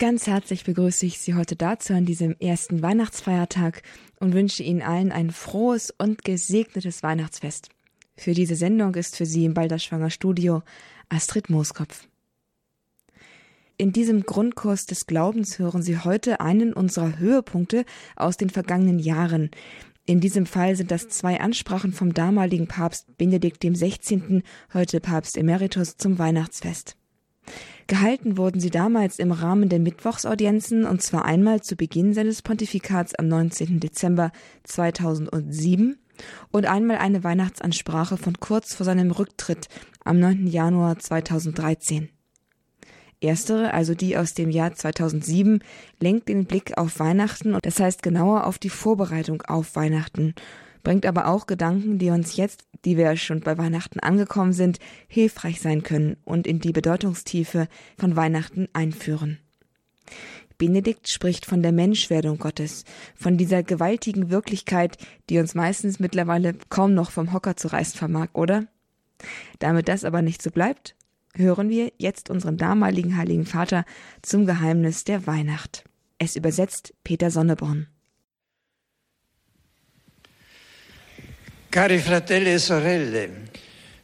Ganz herzlich begrüße ich Sie heute dazu an diesem ersten Weihnachtsfeiertag und wünsche Ihnen allen ein frohes und gesegnetes Weihnachtsfest. Für diese Sendung ist für Sie im Balderschwanger Studio Astrid Mooskopf. In diesem Grundkurs des Glaubens hören Sie heute einen unserer Höhepunkte aus den vergangenen Jahren. In diesem Fall sind das zwei Ansprachen vom damaligen Papst Benedikt XVI., heute Papst Emeritus, zum Weihnachtsfest. Gehalten wurden sie damals im Rahmen der Mittwochsaudienzen und zwar einmal zu Beginn seines Pontifikats am 19. Dezember 2007 und einmal eine Weihnachtsansprache von kurz vor seinem Rücktritt am 9. Januar 2013. Erstere, also die aus dem Jahr 2007, lenkt den Blick auf Weihnachten und das heißt genauer auf die Vorbereitung auf Weihnachten bringt aber auch Gedanken, die uns jetzt, die wir schon bei Weihnachten angekommen sind, hilfreich sein können und in die Bedeutungstiefe von Weihnachten einführen. Benedikt spricht von der Menschwerdung Gottes, von dieser gewaltigen Wirklichkeit, die uns meistens mittlerweile kaum noch vom Hocker zu reißen vermag, oder? Damit das aber nicht so bleibt, hören wir jetzt unseren damaligen Heiligen Vater zum Geheimnis der Weihnacht. Es übersetzt Peter Sonneborn.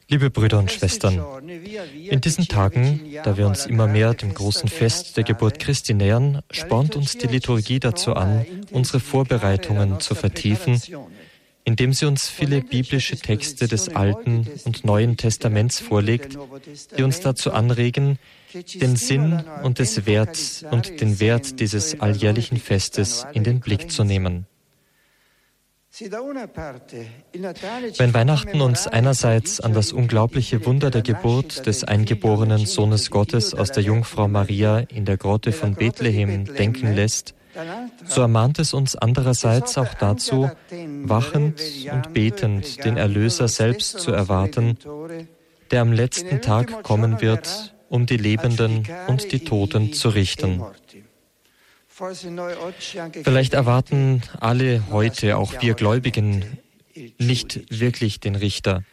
Liebe Brüder und Schwestern, in diesen Tagen, da wir uns immer mehr dem großen Fest der Geburt Christi nähern, spornt uns die Liturgie dazu an, unsere Vorbereitungen zu vertiefen, indem sie uns viele biblische Texte des Alten und Neuen Testaments vorlegt, die uns dazu anregen, den Sinn und des Wert und den Wert dieses alljährlichen Festes in den Blick zu nehmen. Wenn Weihnachten uns einerseits an das unglaubliche Wunder der Geburt des eingeborenen Sohnes Gottes aus der Jungfrau Maria in der Grotte von Bethlehem denken lässt, so ermahnt es uns andererseits auch dazu, wachend und betend den Erlöser selbst zu erwarten, der am letzten Tag kommen wird, um die Lebenden und die Toten zu richten. Vielleicht erwarten alle heute, auch wir Gläubigen, nicht wirklich den Richter.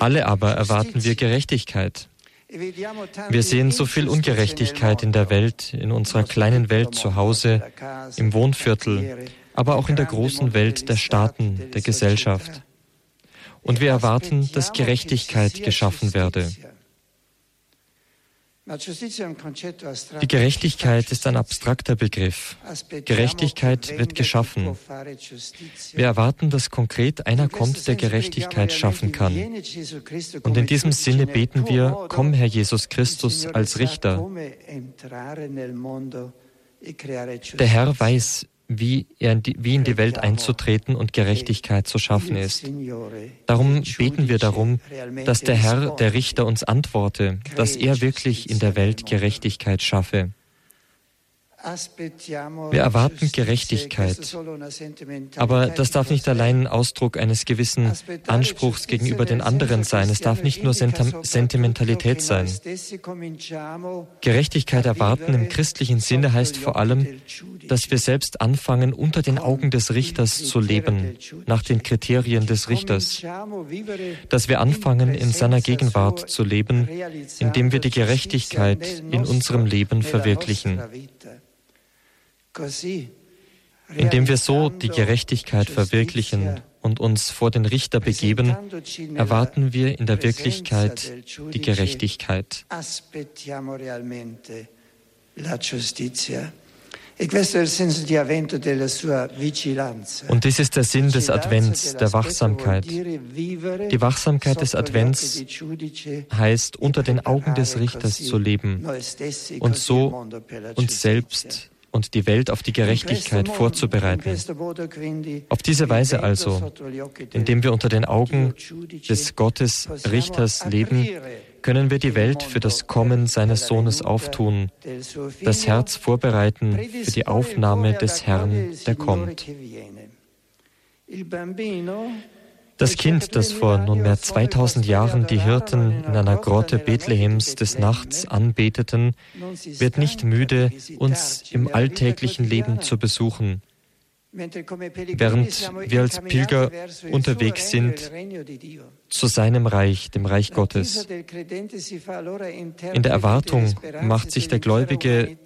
Alle aber erwarten wir Gerechtigkeit. Wir sehen so viel Ungerechtigkeit in der Welt, in unserer kleinen Welt zu Hause, im Wohnviertel, aber auch in der großen Welt der Staaten, der Gesellschaft. Und wir erwarten, dass Gerechtigkeit geschaffen werde. Die Gerechtigkeit ist ein abstrakter Begriff. Gerechtigkeit wird geschaffen. Wir erwarten, dass konkret einer kommt, der Gerechtigkeit schaffen kann. Und in diesem Sinne beten wir, komm Herr Jesus Christus als Richter. Der Herr weiß, wie, in die, wie in die Welt einzutreten und Gerechtigkeit zu schaffen ist. Darum beten wir darum, dass der Herr, der Richter, uns antworte, dass er wirklich in der Welt Gerechtigkeit schaffe. Wir erwarten Gerechtigkeit, aber das darf nicht allein Ausdruck eines gewissen Anspruchs gegenüber den anderen sein. Es darf nicht nur Sentimentalität sein. Gerechtigkeit erwarten im christlichen Sinne heißt vor allem, dass wir selbst anfangen, unter den Augen des Richters zu leben, nach den Kriterien des Richters. Dass wir anfangen, in seiner Gegenwart zu leben, indem wir die Gerechtigkeit in unserem Leben verwirklichen. Indem wir so die Gerechtigkeit verwirklichen und uns vor den Richter begeben, erwarten wir in der Wirklichkeit die Gerechtigkeit. Und dies ist der Sinn des Advents, der Wachsamkeit. Die Wachsamkeit des Advents heißt, unter den Augen des Richters zu leben und so uns selbst und die Welt auf die Gerechtigkeit vorzubereiten. Auf diese Weise also, indem wir unter den Augen des Gottes Richters leben, können wir die Welt für das Kommen seines Sohnes auftun, das Herz vorbereiten für die Aufnahme des Herrn, der kommt. Das Kind, das vor nunmehr 2000 Jahren die Hirten in einer Grotte Bethlehems des Nachts anbeteten, wird nicht müde, uns im alltäglichen Leben zu besuchen. während wir als Pilger unterwegs sind zu seinem Reich, dem Reich Gottes. In der Erwartung macht sich der Gläubige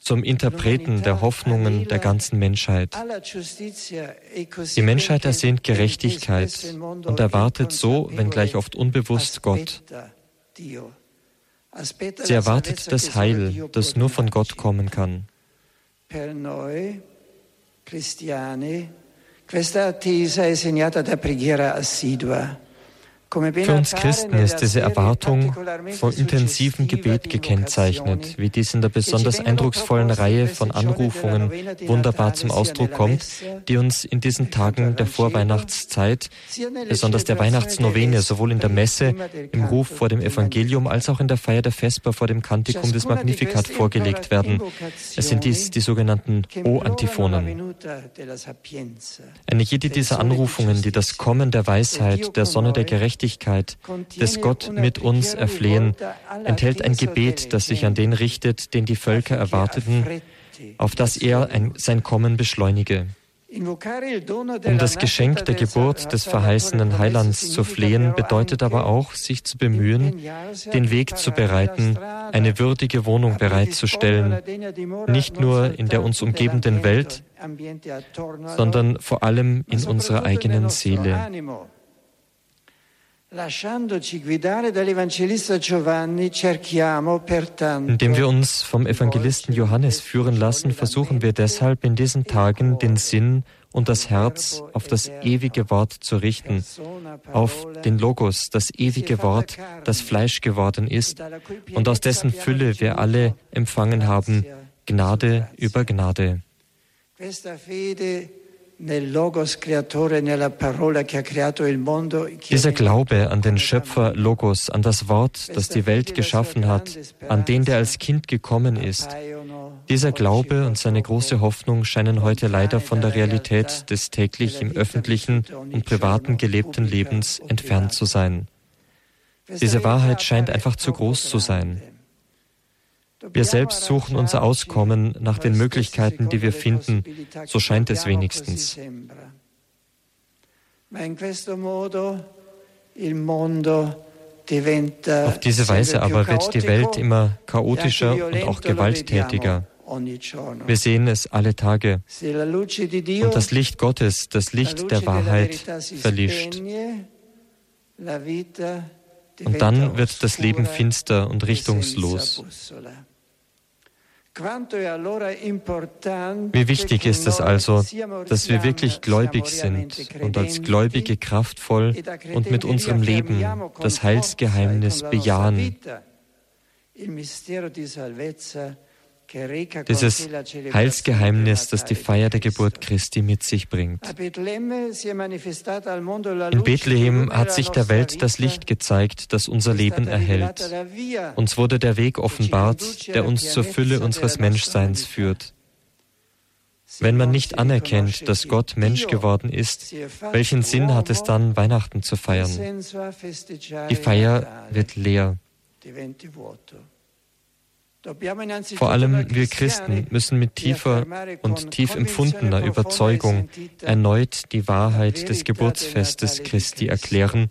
zum Interpreten der Hoffnungen der ganzen Menschheit. Die Menschheit ersehnt Gerechtigkeit und erwartet so, wenngleich oft unbewusst, Gott. Sie erwartet das Heil, das nur von Gott kommen kann. Questa attesa è segnata da preghiera assidua. Für uns Christen ist diese Erwartung von intensivem Gebet gekennzeichnet, wie dies in der besonders eindrucksvollen Reihe von Anrufungen wunderbar zum Ausdruck kommt, die uns in diesen Tagen der Vorweihnachtszeit, besonders der Weihnachtsnovene, sowohl in der Messe, im Ruf vor dem Evangelium, als auch in der Feier der Vesper vor dem Kantikum des Magnificat vorgelegt werden. Es sind dies die sogenannten O-Antiphonen. Eine jede dieser Anrufungen, die das Kommen der Weisheit, der Sonne der Gerechtigkeit, Gerechtigkeit, des Gott mit uns erflehen, enthält ein Gebet, das sich an den richtet, den die Völker erwarteten, auf das er ein, sein Kommen beschleunige. Um das Geschenk der Geburt des verheißenen Heilands zu flehen, bedeutet aber auch, sich zu bemühen, den Weg zu bereiten, eine würdige Wohnung bereitzustellen, nicht nur in der uns umgebenden Welt, sondern vor allem in unserer eigenen Seele. Indem wir uns vom Evangelisten Johannes führen lassen, versuchen wir deshalb in diesen Tagen den Sinn und das Herz auf das ewige Wort zu richten, auf den Logos, das ewige Wort, das Fleisch geworden ist und aus dessen Fülle wir alle empfangen haben, Gnade über Gnade. Dieser Glaube an den Schöpfer Logos, an das Wort, das die Welt geschaffen hat, an den, der als Kind gekommen ist, dieser Glaube und seine große Hoffnung scheinen heute leider von der Realität des täglich im öffentlichen und privaten gelebten Lebens entfernt zu sein. Diese Wahrheit scheint einfach zu groß zu sein. Wir selbst suchen unser Auskommen nach den Möglichkeiten, die wir finden, so scheint es wenigstens. Auf diese Weise aber wird die Welt immer chaotischer und auch gewalttätiger. Wir sehen es alle Tage. Und das Licht Gottes, das Licht der Wahrheit, verlischt. Und dann wird das Leben finster und richtungslos. Wie wichtig ist es also, dass wir wirklich gläubig sind und als Gläubige kraftvoll und mit unserem Leben das Heilsgeheimnis bejahen dieses Heilsgeheimnis, das die Feier der Geburt Christi mit sich bringt. In Bethlehem hat sich der Welt das Licht gezeigt, das unser Leben erhält. Uns wurde der Weg offenbart, der uns zur Fülle unseres Menschseins führt. Wenn man nicht anerkennt, dass Gott Mensch geworden ist, welchen Sinn hat es dann, Weihnachten zu feiern? Die Feier wird leer. Vor allem wir Christen müssen mit tiefer und tief empfundener Überzeugung erneut die Wahrheit des Geburtsfestes Christi erklären,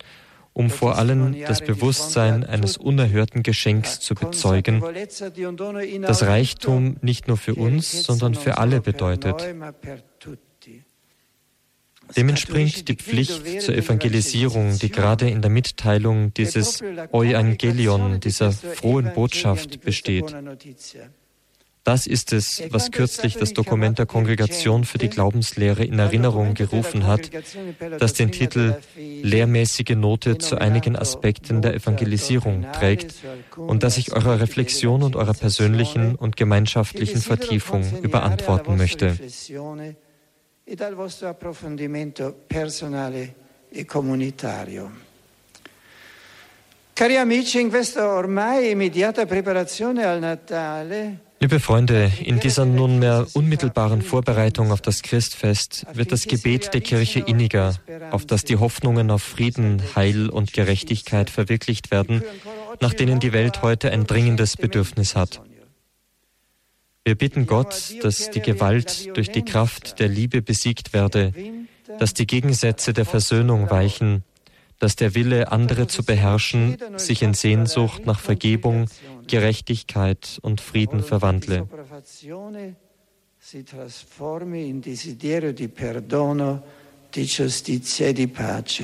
um vor allem das Bewusstsein eines unerhörten Geschenks zu bezeugen, das Reichtum nicht nur für uns, sondern für alle bedeutet. Dem entspringt die Pflicht zur Evangelisierung, die gerade in der Mitteilung dieses Evangelion, dieser frohen Botschaft besteht. Das ist es, was kürzlich das Dokument der Kongregation für die Glaubenslehre in Erinnerung gerufen hat, das den Titel Lehrmäßige Note zu einigen Aspekten der Evangelisierung trägt und das ich eurer Reflexion und eurer persönlichen und gemeinschaftlichen Vertiefung überantworten möchte e dal vostro approfondimento personale e comunitario. Cari amici, in questa ormai immediata preparazione al Natale Liebe Freunde, in dieser nunmehr unmittelbaren Vorbereitung auf das Christfest wird das Gebet der Kirche inniger, auf das die Hoffnungen auf Frieden, Heil und Gerechtigkeit verwirklicht werden, nach denen die Welt heute ein dringendes Bedürfnis hat. Wir bitten Gott, dass die Gewalt durch die Kraft der Liebe besiegt werde, dass die Gegensätze der Versöhnung weichen, dass der Wille, andere zu beherrschen, sich in Sehnsucht nach Vergebung, Gerechtigkeit und Frieden verwandle. E pace.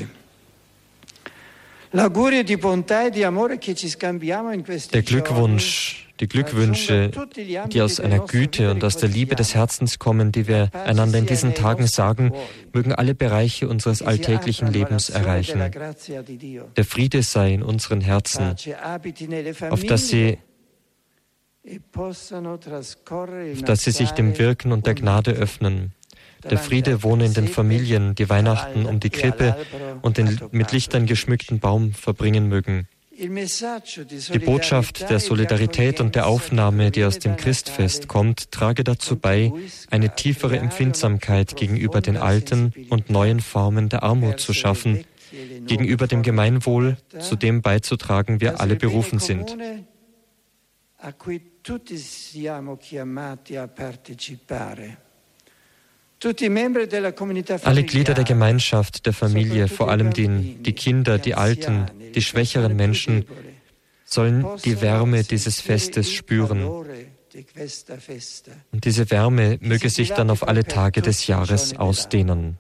Der Glückwunsch, die Glückwünsche, die aus einer Güte und aus der Liebe des Herzens kommen, die wir einander in diesen Tagen sagen, mögen alle Bereiche unseres alltäglichen Lebens erreichen. Der Friede sei in unseren Herzen, auf dass sie auf dass sie sich dem Wirken und der Gnade öffnen. Der Friede wohne in den Familien, die Weihnachten um die Krippe und den mit Lichtern geschmückten Baum verbringen mögen. Die Botschaft der Solidarität und der Aufnahme, die aus dem Christfest kommt, trage dazu bei, eine tiefere Empfindsamkeit gegenüber den alten und neuen Formen der Armut zu schaffen, gegenüber dem Gemeinwohl, zu dem beizutragen wir alle berufen sind. Alle Glieder der Gemeinschaft, der Familie, vor allem die, die Kinder, die Alten, die schwächeren Menschen, sollen die Wärme dieses Festes spüren. Und diese Wärme möge sich dann auf alle Tage des Jahres ausdehnen.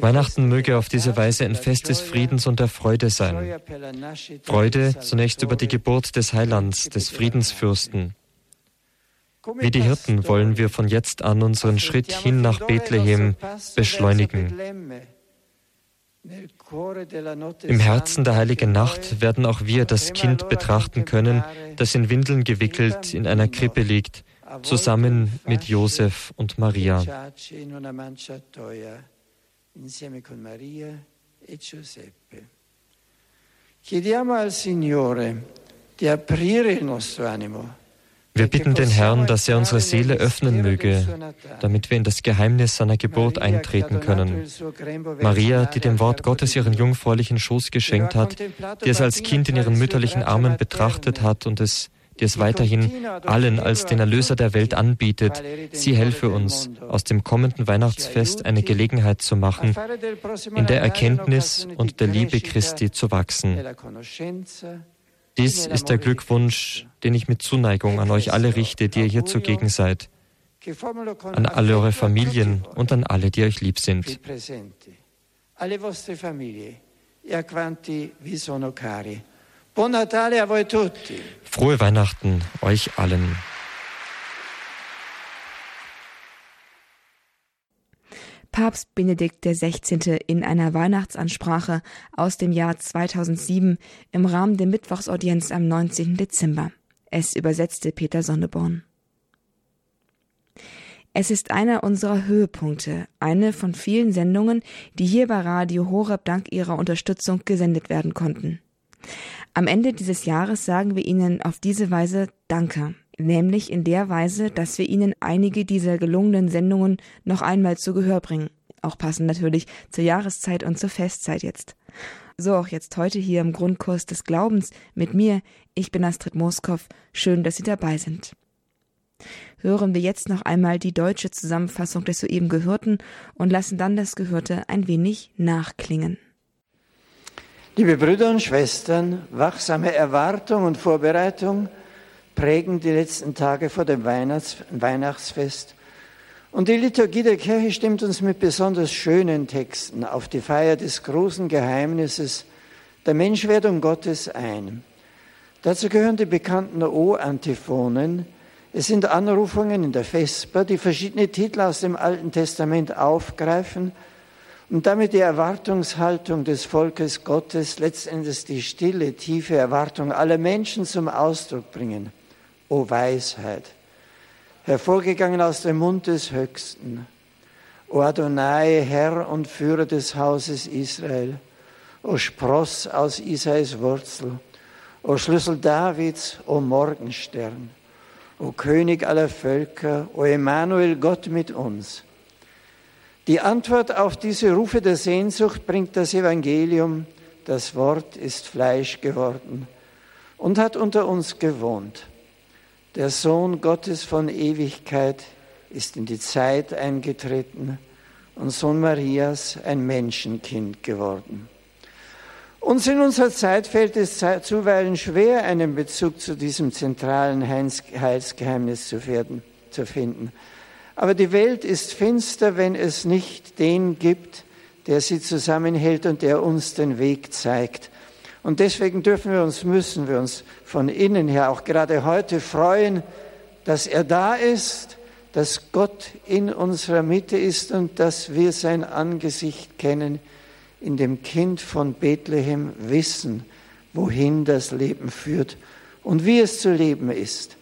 Weihnachten möge auf diese Weise ein Fest des Friedens und der Freude sein. Freude zunächst über die Geburt des Heilands, des Friedensfürsten. Wie die Hirten wollen wir von jetzt an unseren Schritt hin nach Bethlehem beschleunigen. Im Herzen der heiligen Nacht werden auch wir das Kind betrachten können, das in Windeln gewickelt in einer Krippe liegt, zusammen mit Josef und Maria. Chiediamo al Signore di aprire il nostro animo wir bitten den Herrn, dass er unsere Seele öffnen möge, damit wir in das Geheimnis seiner Geburt eintreten können. Maria, die dem Wort Gottes ihren jungfräulichen Schoß geschenkt hat, die es als Kind in ihren mütterlichen Armen betrachtet hat und es die es weiterhin allen als den Erlöser der Welt anbietet. Sie helfe uns, aus dem kommenden Weihnachtsfest eine Gelegenheit zu machen, in der Erkenntnis und der Liebe Christi zu wachsen. Dies ist der Glückwunsch, den ich mit Zuneigung an euch alle richte, die ihr hier zugegen seid, an alle eure Familien und an alle, die euch lieb sind. Frohe Weihnachten euch allen. Papst Benedikt XVI. in einer Weihnachtsansprache aus dem Jahr 2007 im Rahmen der Mittwochsaudienz am 19. Dezember. Es übersetzte Peter Sonneborn. Es ist einer unserer Höhepunkte, eine von vielen Sendungen, die hier bei Radio Horeb dank Ihrer Unterstützung gesendet werden konnten. Am Ende dieses Jahres sagen wir Ihnen auf diese Weise Danke, nämlich in der Weise, dass wir Ihnen einige dieser gelungenen Sendungen noch einmal zu Gehör bringen. Auch passend natürlich zur Jahreszeit und zur Festzeit jetzt. So auch jetzt heute hier im Grundkurs des Glaubens mit mir. Ich bin Astrid Moskow. Schön, dass Sie dabei sind. Hören wir jetzt noch einmal die deutsche Zusammenfassung des soeben Gehörten und lassen dann das Gehörte ein wenig nachklingen. Liebe Brüder und Schwestern, wachsame Erwartung und Vorbereitung prägen die letzten Tage vor dem Weihnachts Weihnachtsfest. Und die Liturgie der Kirche stimmt uns mit besonders schönen Texten auf die Feier des großen Geheimnisses der Menschwerdung Gottes ein. Dazu gehören die bekannten O-Antiphonen. Es sind Anrufungen in der Vesper, die verschiedene Titel aus dem Alten Testament aufgreifen und damit die Erwartungshaltung des Volkes Gottes, letztendlich die stille, tiefe Erwartung aller Menschen zum Ausdruck bringen o Weisheit, hervorgegangen aus dem Mund des Höchsten, o Adonai, Herr und Führer des Hauses Israel, o Spross aus Isais Wurzel, o Schlüssel Davids, o Morgenstern, o König aller Völker, o Emanuel, Gott mit uns. Die Antwort auf diese Rufe der Sehnsucht bringt das Evangelium, das Wort ist Fleisch geworden und hat unter uns gewohnt. Der Sohn Gottes von Ewigkeit ist in die Zeit eingetreten und Sohn Marias ein Menschenkind geworden. Uns in unserer Zeit fällt es zuweilen schwer, einen Bezug zu diesem zentralen Heilsgeheimnis zu, zu finden. Aber die Welt ist finster, wenn es nicht den gibt, der sie zusammenhält und der uns den Weg zeigt. Und deswegen dürfen wir uns, müssen wir uns von innen her auch gerade heute freuen, dass er da ist, dass Gott in unserer Mitte ist und dass wir sein Angesicht kennen, in dem Kind von Bethlehem wissen, wohin das Leben führt und wie es zu leben ist.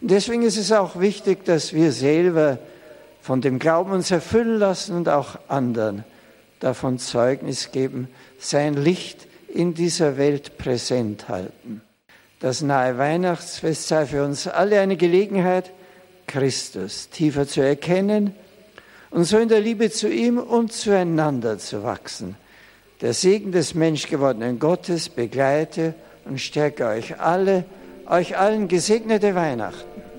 Und deswegen ist es auch wichtig, dass wir selber von dem Glauben uns erfüllen lassen und auch anderen davon Zeugnis geben, sein Licht in dieser Welt präsent halten. Das nahe Weihnachtsfest sei für uns alle eine Gelegenheit, Christus tiefer zu erkennen und so in der Liebe zu ihm und zueinander zu wachsen. Der Segen des menschgewordenen Gottes begleite und stärke euch alle, euch allen gesegnete Weihnachten.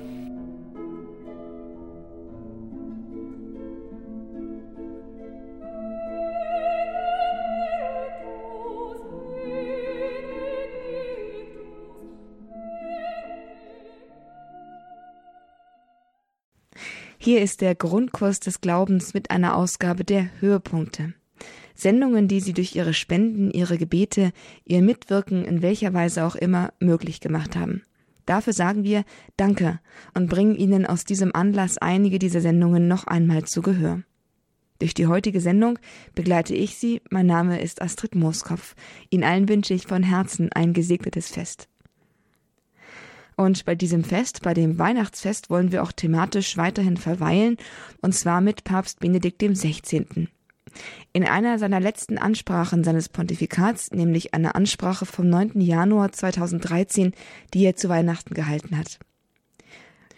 Hier ist der Grundkurs des Glaubens mit einer Ausgabe der Höhepunkte. Sendungen, die Sie durch Ihre Spenden, Ihre Gebete, Ihr Mitwirken in welcher Weise auch immer möglich gemacht haben. Dafür sagen wir Danke und bringen Ihnen aus diesem Anlass einige dieser Sendungen noch einmal zu Gehör. Durch die heutige Sendung begleite ich Sie. Mein Name ist Astrid Mooskopf. Ihnen allen wünsche ich von Herzen ein gesegnetes Fest. Und bei diesem Fest, bei dem Weihnachtsfest, wollen wir auch thematisch weiterhin verweilen, und zwar mit Papst Benedikt XVI. In einer seiner letzten Ansprachen seines Pontifikats, nämlich einer Ansprache vom 9. Januar 2013, die er zu Weihnachten gehalten hat.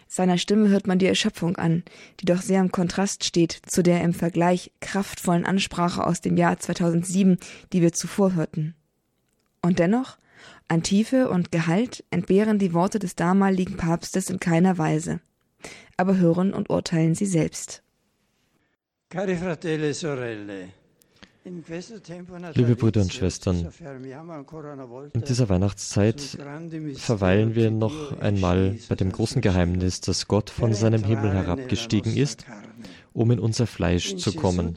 Seiner Stimme hört man die Erschöpfung an, die doch sehr im Kontrast steht zu der im Vergleich kraftvollen Ansprache aus dem Jahr 2007, die wir zuvor hörten. Und dennoch an Tiefe und Gehalt entbehren die Worte des damaligen Papstes in keiner Weise. Aber hören und urteilen sie selbst. E Liebe Brüder und Schwestern, in dieser Weihnachtszeit verweilen wir noch einmal bei dem großen Geheimnis, dass Gott von seinem Himmel herabgestiegen ist um in unser Fleisch zu kommen.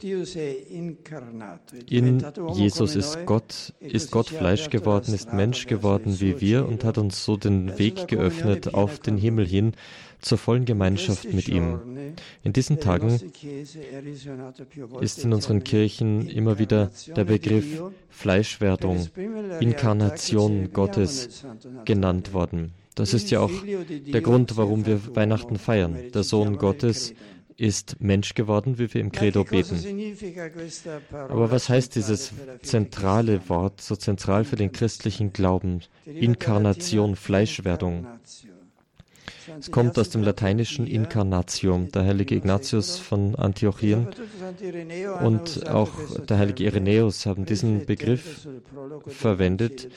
In Jesus ist Gott, ist Gott Fleisch geworden, ist Mensch geworden wie wir und hat uns so den Weg geöffnet auf den Himmel hin zur vollen Gemeinschaft mit ihm. In diesen Tagen ist in unseren Kirchen immer wieder der Begriff Fleischwerdung, Inkarnation Gottes genannt worden. Das ist ja auch der Grund, warum wir Weihnachten feiern. Der Sohn Gottes ist Mensch geworden, wie wir im Credo beten. Aber was heißt dieses zentrale Wort, so zentral für den christlichen Glauben? Inkarnation, Fleischwerdung. Es kommt aus dem lateinischen Incarnatium. Der heilige Ignatius von Antiochien. Und auch der heilige Irenäus haben diesen Begriff verwendet,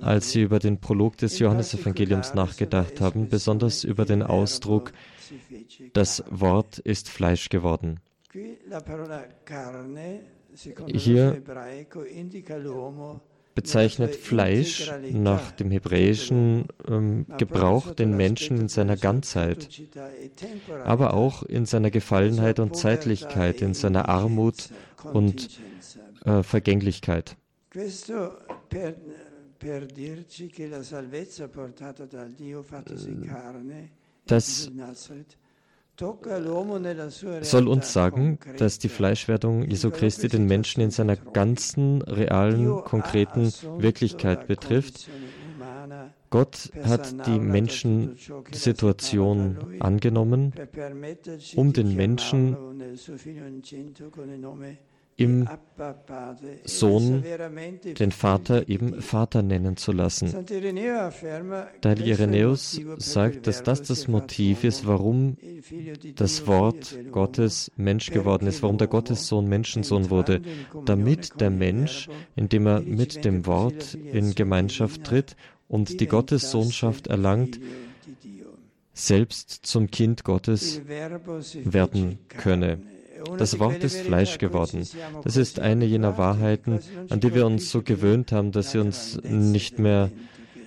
als sie über den Prolog des Johannesevangeliums nachgedacht haben, besonders über den Ausdruck das Wort ist Fleisch geworden. Hier bezeichnet Fleisch nach dem hebräischen ähm, Gebrauch den Menschen in seiner Ganzheit, aber auch in seiner Gefallenheit und Zeitlichkeit, in seiner Armut und äh, Vergänglichkeit. Das soll uns sagen, dass die Fleischwerdung Jesu Christi den Menschen in seiner ganzen, realen, konkreten Wirklichkeit betrifft. Gott hat die Menschensituation angenommen, um den Menschen im Sohn den Vater eben Vater nennen zu lassen. Heilige Irenäus sagt, dass das das Motiv ist, warum das Wort Gottes Mensch geworden ist, warum der Gottessohn Menschensohn wurde, damit der Mensch, indem er mit dem Wort in Gemeinschaft tritt, und die Gottessohnschaft erlangt, selbst zum Kind Gottes werden könne. Das Wort ist Fleisch geworden. Das ist eine jener Wahrheiten, an die wir uns so gewöhnt haben, dass sie uns nicht mehr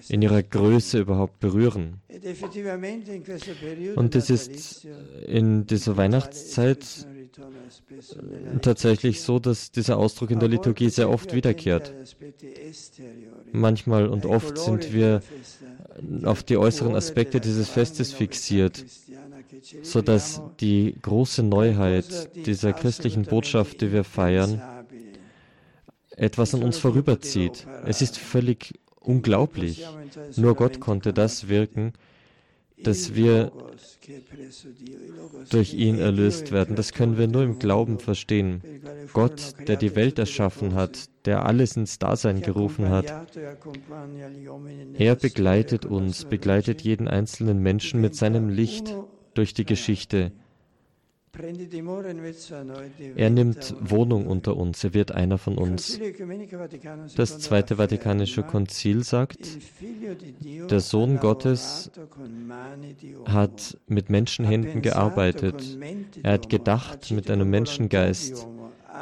in ihrer Größe überhaupt berühren. Und es ist in dieser Weihnachtszeit tatsächlich so, dass dieser Ausdruck in der Liturgie sehr oft wiederkehrt. Manchmal und oft sind wir auf die äußeren Aspekte dieses Festes fixiert, sodass die große Neuheit dieser christlichen Botschaft, die wir feiern, etwas an uns vorüberzieht. Es ist völlig unglaublich. Nur Gott konnte das wirken, dass wir durch ihn erlöst werden. Das können wir nur im Glauben verstehen. Gott, der die Welt erschaffen hat, der alles ins Dasein gerufen hat, er begleitet uns, begleitet jeden einzelnen Menschen mit seinem Licht durch die Geschichte. Er nimmt Wohnung unter uns, er wird einer von uns. Das Zweite Vatikanische Konzil sagt, der Sohn Gottes hat mit Menschenhänden gearbeitet, er hat gedacht mit einem Menschengeist,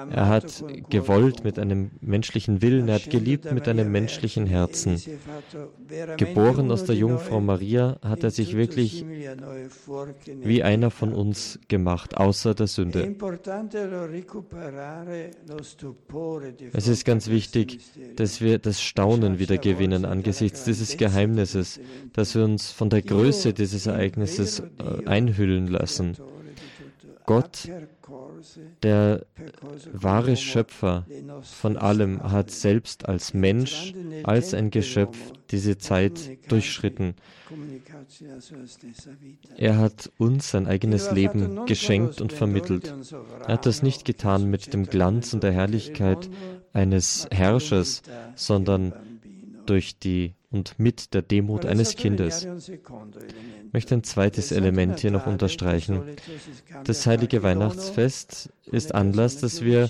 er hat gewollt mit einem menschlichen Willen, er hat geliebt mit einem menschlichen Herzen. Geboren aus der Jungfrau Maria hat er sich wirklich wie einer von uns gemacht, außer der Sünde. Es ist ganz wichtig, dass wir das Staunen wieder gewinnen angesichts dieses Geheimnisses, dass wir uns von der Größe dieses Ereignisses äh, einhüllen lassen. Gott der wahre Schöpfer von allem hat selbst als Mensch, als ein Geschöpf diese Zeit durchschritten. Er hat uns sein eigenes Leben geschenkt und vermittelt. Er hat das nicht getan mit dem Glanz und der Herrlichkeit eines Herrschers, sondern durch die und mit der Demut eines Kindes. Ich möchte ein zweites Element hier noch unterstreichen. Das heilige Weihnachtsfest ist Anlass, dass wir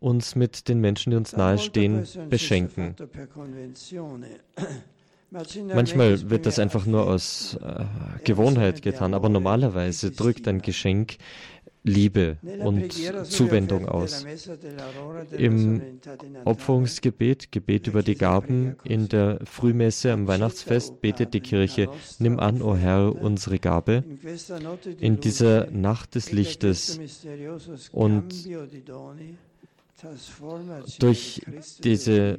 uns mit den Menschen, die uns nahestehen, beschenken. Manchmal wird das einfach nur aus äh, Gewohnheit getan, aber normalerweise drückt ein Geschenk Liebe und Zuwendung aus. Im Opferungsgebet, Gebet über die Gaben in der Frühmesse am Weihnachtsfest betet die Kirche, nimm an, o Herr, unsere Gabe in dieser Nacht des Lichtes und durch diese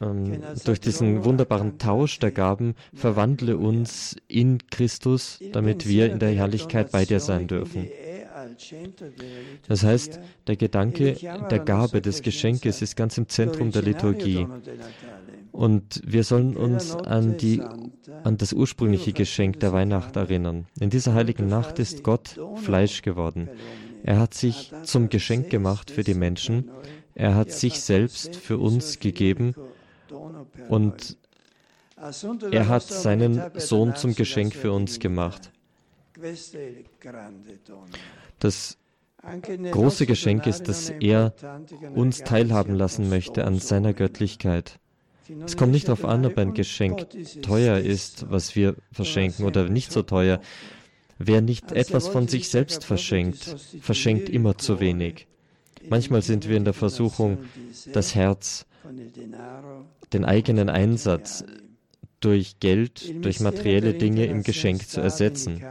ähm, durch diesen wunderbaren Tausch der Gaben verwandle uns in Christus, damit wir in der Herrlichkeit bei dir sein dürfen. Das heißt, der Gedanke der Gabe, des Geschenkes ist ganz im Zentrum der Liturgie. Und wir sollen uns an, die, an das ursprüngliche Geschenk der Weihnacht erinnern. In dieser heiligen Nacht ist Gott Fleisch geworden. Er hat sich zum Geschenk gemacht für die Menschen. Er hat sich selbst für uns gegeben und er hat seinen Sohn zum Geschenk für uns gemacht. Das große Geschenk ist, dass er uns teilhaben lassen möchte an seiner Göttlichkeit. Es kommt nicht darauf an, ob ein Geschenk teuer ist, was wir verschenken, oder nicht so teuer. Wer nicht etwas von sich selbst verschenkt, verschenkt immer zu wenig. Manchmal sind wir in der Versuchung, das Herz, den eigenen Einsatz durch Geld, durch materielle Dinge im Geschenk zu ersetzen.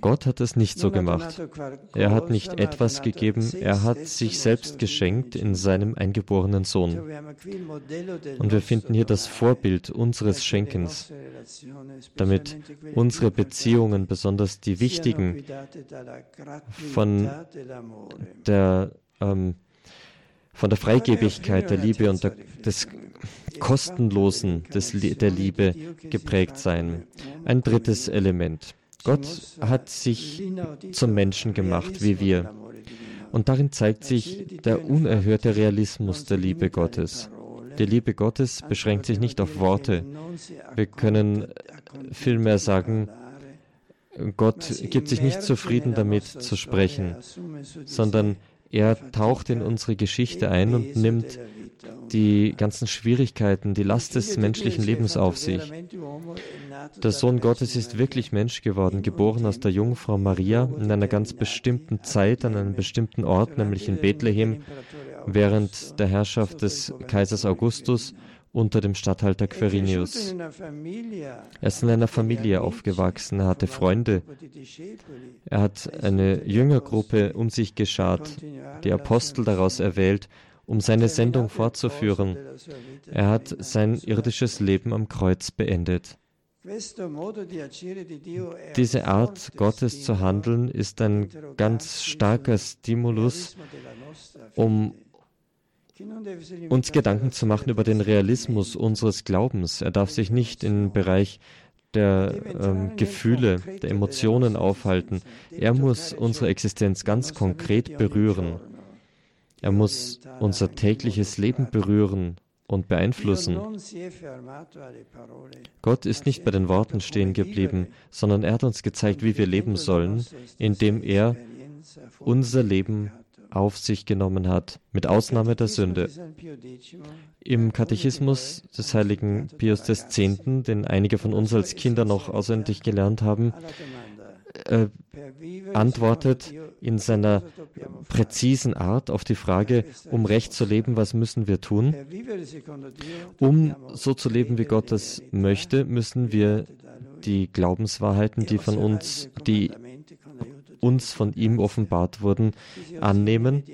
Gott hat es nicht so gemacht. Er hat nicht etwas gegeben, er hat sich selbst geschenkt in seinem eingeborenen Sohn. Und wir finden hier das Vorbild unseres Schenkens, damit unsere Beziehungen, besonders die wichtigen, von der ähm, von der Freigebigkeit der Liebe und der, des Kostenlosen des, der Liebe geprägt sein. Ein drittes Element. Gott hat sich zum Menschen gemacht, wie wir. Und darin zeigt sich der unerhörte Realismus der Liebe Gottes. Die Liebe Gottes beschränkt sich nicht auf Worte. Wir können vielmehr sagen, Gott gibt sich nicht zufrieden damit zu sprechen, sondern er taucht in unsere Geschichte ein und nimmt die ganzen Schwierigkeiten, die Last des menschlichen Lebens auf sich. Der Sohn Gottes ist wirklich Mensch geworden, geboren aus der Jungfrau Maria in einer ganz bestimmten Zeit, an einem bestimmten Ort, nämlich in Bethlehem, während der Herrschaft des Kaisers Augustus unter dem Statthalter Quirinius. Er ist in einer Familie aufgewachsen, er hatte Freunde. Er hat eine Jüngergruppe um sich geschart, die Apostel daraus erwählt um seine Sendung fortzuführen. Er hat sein irdisches Leben am Kreuz beendet. Diese Art, Gottes zu handeln, ist ein ganz starker Stimulus, um uns Gedanken zu machen über den Realismus unseres Glaubens. Er darf sich nicht im Bereich der ähm, Gefühle, der Emotionen aufhalten. Er muss unsere Existenz ganz konkret berühren. Er muss unser tägliches Leben berühren und beeinflussen. Gott ist nicht bei den Worten stehen geblieben, sondern er hat uns gezeigt, wie wir leben sollen, indem er unser Leben auf sich genommen hat, mit Ausnahme der Sünde. Im Katechismus des heiligen Pius X., den einige von uns als Kinder noch auswendig gelernt haben, äh, antwortet in seiner präzisen Art auf die Frage, um recht zu leben, was müssen wir tun? Um so zu leben, wie Gott das möchte, müssen wir die Glaubenswahrheiten, die von uns, die uns von ihm offenbart wurden, annehmen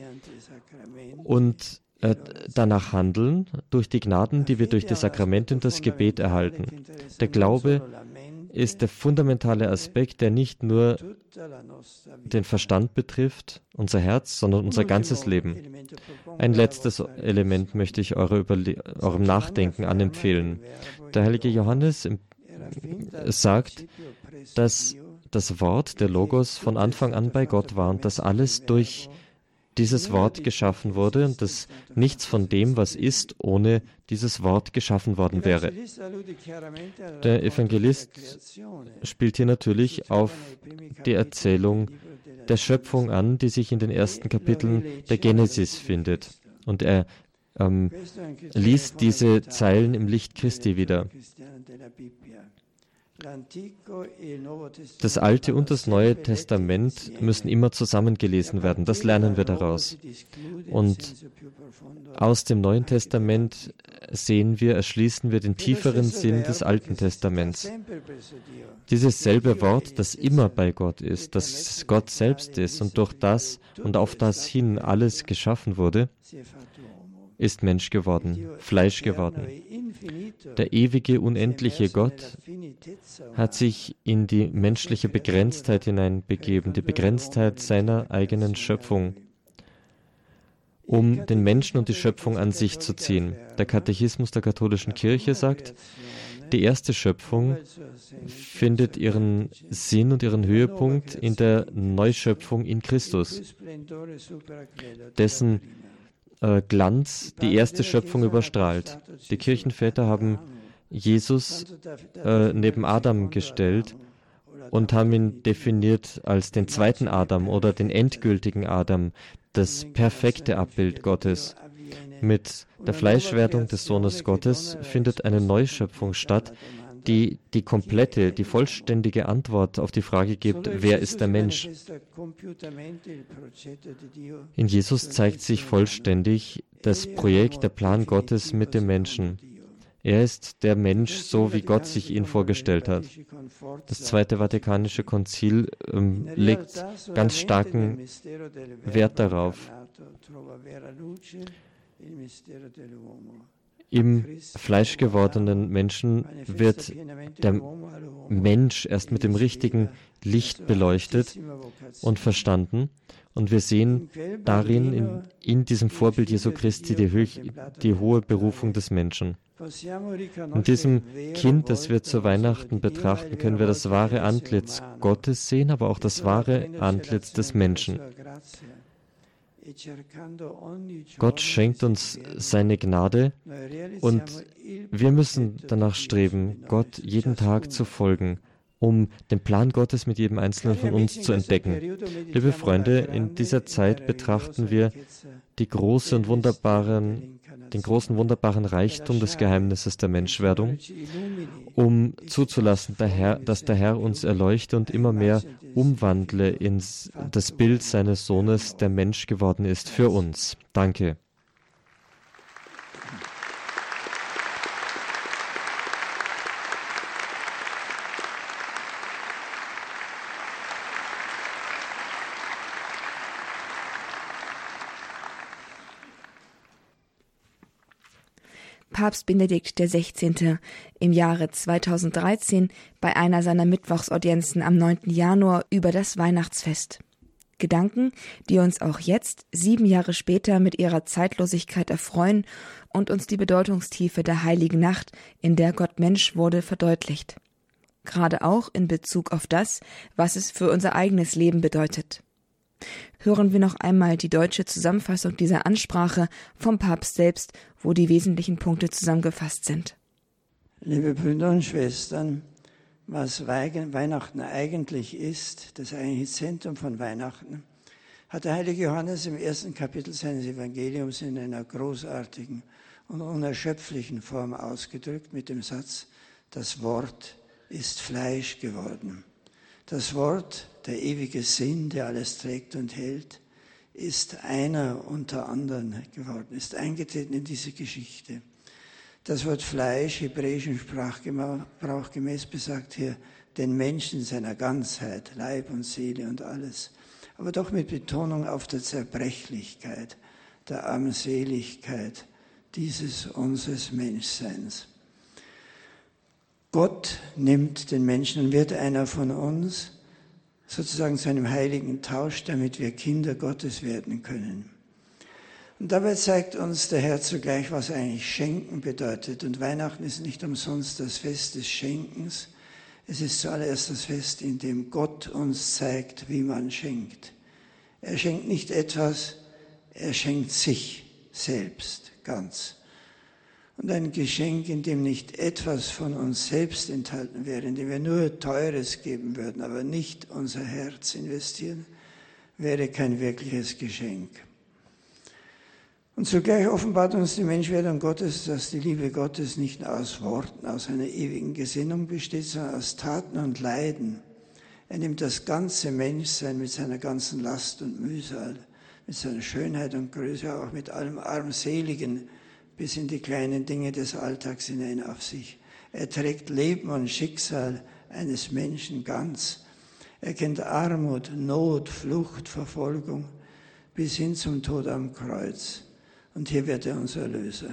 und äh, danach handeln durch die Gnaden, die wir durch die Sakramente und das Gebet erhalten. Der Glaube ist der fundamentale Aspekt, der nicht nur den Verstand betrifft, unser Herz, sondern unser ganzes Leben. Ein letztes Element möchte ich eure eurem Nachdenken anempfehlen. Der heilige Johannes sagt, dass das Wort, der Logos, von Anfang an bei Gott war und dass alles durch dieses Wort geschaffen wurde und dass nichts von dem, was ist, ohne dieses Wort geschaffen worden wäre. Der Evangelist spielt hier natürlich auf die Erzählung der Schöpfung an, die sich in den ersten Kapiteln der Genesis findet. Und er ähm, liest diese Zeilen im Licht Christi wieder. Das Alte und das Neue Testament müssen immer zusammengelesen werden. Das lernen wir daraus. Und aus dem Neuen Testament sehen wir, erschließen wir den tieferen Sinn des Alten Testaments. Dieses selbe Wort, das immer bei Gott ist, das Gott selbst ist und durch das und auf das hin alles geschaffen wurde, ist Mensch geworden, Fleisch geworden. Der ewige, unendliche Gott hat sich in die menschliche Begrenztheit hineinbegeben, die Begrenztheit seiner eigenen Schöpfung, um den Menschen und die Schöpfung an sich zu ziehen. Der Katechismus der katholischen Kirche sagt, die erste Schöpfung findet ihren Sinn und ihren Höhepunkt in der Neuschöpfung in Christus, dessen äh, Glanz die erste Schöpfung überstrahlt. Die Kirchenväter haben Jesus äh, neben Adam gestellt und haben ihn definiert als den zweiten Adam oder den endgültigen Adam, das perfekte Abbild Gottes. Mit der Fleischwerdung des Sohnes Gottes findet eine Neuschöpfung statt, die die komplette, die vollständige Antwort auf die Frage gibt, wer ist der Mensch? In Jesus zeigt sich vollständig das Projekt, der Plan Gottes mit dem Menschen. Er ist der Mensch, so wie Gott sich ihn vorgestellt hat. Das Zweite Vatikanische Konzil ähm, legt ganz starken Wert darauf. Im fleischgewordenen Menschen wird der Mensch erst mit dem richtigen Licht beleuchtet und verstanden. Und wir sehen darin, in, in diesem Vorbild Jesu Christi, die, die hohe Berufung des Menschen. In diesem Kind, das wir zu Weihnachten betrachten, können wir das wahre Antlitz Gottes sehen, aber auch das wahre Antlitz des Menschen. Gott schenkt uns seine Gnade und wir müssen danach streben, Gott jeden Tag zu folgen, um den Plan Gottes mit jedem Einzelnen von uns zu entdecken. Liebe Freunde, in dieser Zeit betrachten wir die große und wunderbaren, den großen wunderbaren Reichtum des Geheimnisses der Menschwerdung, um zuzulassen, dass der Herr uns erleuchte und immer mehr umwandle in das Bild seines Sohnes, der Mensch geworden ist für uns. Danke. Papst Benedikt XVI. im Jahre 2013 bei einer seiner Mittwochsaudienzen am 9. Januar über das Weihnachtsfest. Gedanken, die uns auch jetzt, sieben Jahre später, mit ihrer Zeitlosigkeit erfreuen und uns die Bedeutungstiefe der heiligen Nacht, in der Gott Mensch wurde, verdeutlicht. Gerade auch in Bezug auf das, was es für unser eigenes Leben bedeutet. Hören wir noch einmal die deutsche Zusammenfassung dieser Ansprache vom Papst selbst, wo die wesentlichen Punkte zusammengefasst sind. Liebe Brüder und Schwestern, was Weihnachten eigentlich ist, das eigentliche Zentrum von Weihnachten, hat der heilige Johannes im ersten Kapitel seines Evangeliums in einer großartigen und unerschöpflichen Form ausgedrückt mit dem Satz, das Wort ist Fleisch geworden. Das Wort, der ewige Sinn, der alles trägt und hält, ist einer unter anderen geworden, ist eingetreten in diese Geschichte. Das Wort Fleisch, hebräischen Sprachgebrauch gemäß, besagt hier den Menschen in seiner Ganzheit, Leib und Seele und alles, aber doch mit Betonung auf der Zerbrechlichkeit, der Armseligkeit dieses unseres Menschseins. Gott nimmt den Menschen und wird einer von uns, sozusagen zu einem heiligen Tausch, damit wir Kinder Gottes werden können. Und dabei zeigt uns der Herr zugleich, was eigentlich Schenken bedeutet. Und Weihnachten ist nicht umsonst das Fest des Schenkens. Es ist zuallererst das Fest, in dem Gott uns zeigt, wie man schenkt. Er schenkt nicht etwas, er schenkt sich selbst ganz und ein Geschenk, in dem nicht etwas von uns selbst enthalten wäre, in dem wir nur Teures geben würden, aber nicht unser Herz investieren, wäre kein wirkliches Geschenk. Und zugleich offenbart uns die Menschwerdung Gottes, dass die Liebe Gottes nicht aus Worten, aus einer ewigen Gesinnung besteht, sondern aus Taten und Leiden. Er nimmt das ganze Menschsein mit seiner ganzen Last und Mühsal, mit seiner Schönheit und Größe, auch mit allem Armseligen, bis in die kleinen Dinge des Alltags hinein auf sich. Er trägt Leben und Schicksal eines Menschen ganz. Er kennt Armut, Not, Flucht, Verfolgung bis hin zum Tod am Kreuz. Und hier wird er unser Erlöser.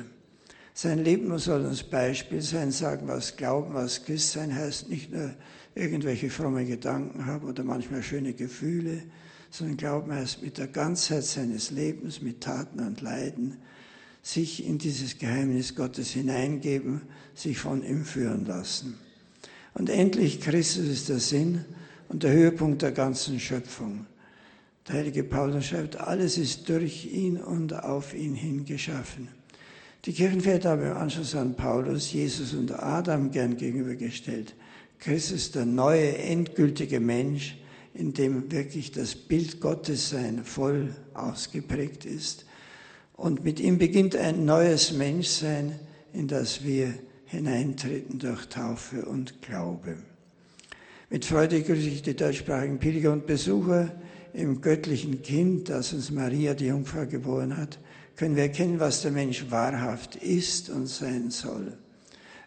Sein Leben soll uns Beispiel sein, sagen, was Glauben, was Christ sein heißt, nicht nur irgendwelche fromme Gedanken haben oder manchmal schöne Gefühle, sondern Glauben heißt mit der Ganzheit seines Lebens, mit Taten und Leiden, sich in dieses Geheimnis Gottes hineingeben, sich von ihm führen lassen. Und endlich Christus ist der Sinn und der Höhepunkt der ganzen Schöpfung. Der heilige Paulus schreibt, alles ist durch ihn und auf ihn hin geschaffen. Die Kirchenväter haben im Anschluss an Paulus Jesus und Adam gern gegenübergestellt. Christus, der neue, endgültige Mensch, in dem wirklich das Bild Gottes sein voll ausgeprägt ist und mit ihm beginnt ein neues Menschsein, in das wir hineintreten durch Taufe und Glaube. Mit Freude grüße ich die deutschsprachigen Pilger und Besucher. Im göttlichen Kind, das uns Maria, die Jungfrau, geboren hat, können wir erkennen, was der Mensch wahrhaft ist und sein soll.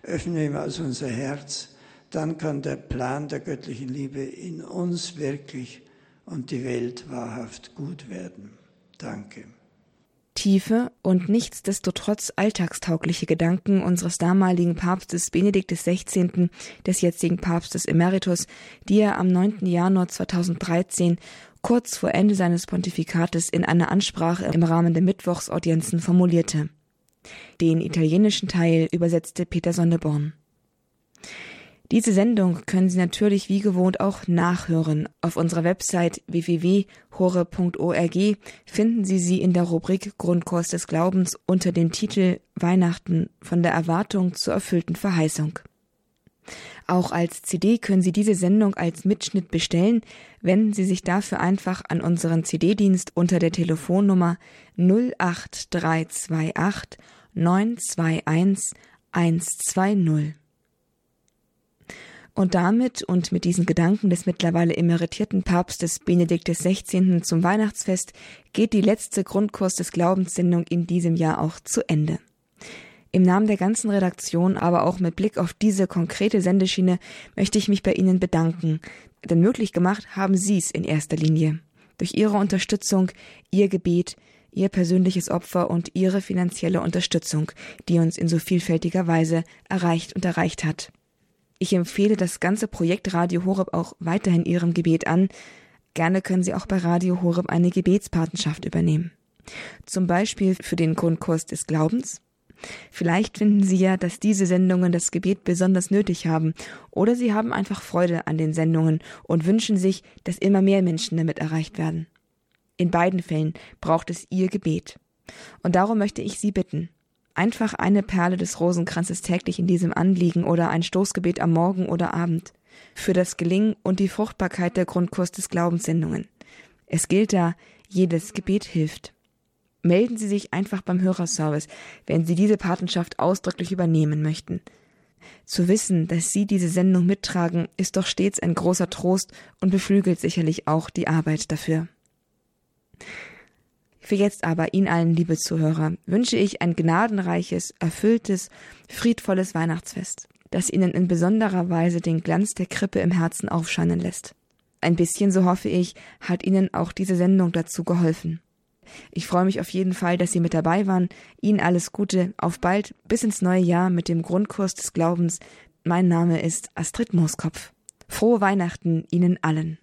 Öffnen wir ihm also unser Herz, dann kann der Plan der göttlichen Liebe in uns wirklich und die Welt wahrhaft gut werden. Danke. Tiefe und nichtsdestotrotz alltagstaugliche Gedanken unseres damaligen Papstes Benedikt XVI., des jetzigen Papstes Emeritus, die er am 9. Januar 2013 kurz vor Ende seines Pontifikates in einer Ansprache im Rahmen der Mittwochsaudienzen formulierte. Den italienischen Teil übersetzte Peter Sonneborn. Diese Sendung können Sie natürlich wie gewohnt auch nachhören. Auf unserer Website www.hore.org finden Sie sie in der Rubrik Grundkurs des Glaubens unter dem Titel Weihnachten von der Erwartung zur erfüllten Verheißung. Auch als CD können Sie diese Sendung als Mitschnitt bestellen. Wenden Sie sich dafür einfach an unseren CD-Dienst unter der Telefonnummer 08328 921 120. Und damit und mit diesen Gedanken des mittlerweile emeritierten Papstes Benedikt XVI. zum Weihnachtsfest geht die letzte Grundkurs des Glaubenssendung in diesem Jahr auch zu Ende. Im Namen der ganzen Redaktion, aber auch mit Blick auf diese konkrete Sendeschiene möchte ich mich bei Ihnen bedanken, denn möglich gemacht haben Sie es in erster Linie. Durch Ihre Unterstützung, Ihr Gebet, Ihr persönliches Opfer und Ihre finanzielle Unterstützung, die uns in so vielfältiger Weise erreicht und erreicht hat. Ich empfehle das ganze Projekt Radio Horeb auch weiterhin Ihrem Gebet an. Gerne können Sie auch bei Radio Horeb eine Gebetspatenschaft übernehmen. Zum Beispiel für den Grundkurs des Glaubens, Vielleicht finden Sie ja, dass diese Sendungen das Gebet besonders nötig haben, oder Sie haben einfach Freude an den Sendungen und wünschen sich, dass immer mehr Menschen damit erreicht werden. In beiden Fällen braucht es Ihr Gebet. Und darum möchte ich Sie bitten, einfach eine Perle des Rosenkranzes täglich in diesem Anliegen oder ein Stoßgebet am Morgen oder Abend für das Gelingen und die Fruchtbarkeit der Grundkurs des Glaubenssendungen. Es gilt da, jedes Gebet hilft melden Sie sich einfach beim Hörerservice, wenn Sie diese Patenschaft ausdrücklich übernehmen möchten. Zu wissen, dass Sie diese Sendung mittragen, ist doch stets ein großer Trost und beflügelt sicherlich auch die Arbeit dafür. Für jetzt aber Ihnen allen, liebe Zuhörer, wünsche ich ein gnadenreiches, erfülltes, friedvolles Weihnachtsfest, das Ihnen in besonderer Weise den Glanz der Krippe im Herzen aufscheinen lässt. Ein bisschen, so hoffe ich, hat Ihnen auch diese Sendung dazu geholfen. Ich freue mich auf jeden Fall, dass Sie mit dabei waren. Ihnen alles Gute. Auf bald. Bis ins neue Jahr mit dem Grundkurs des Glaubens. Mein Name ist Astrid Mooskopf. Frohe Weihnachten Ihnen allen.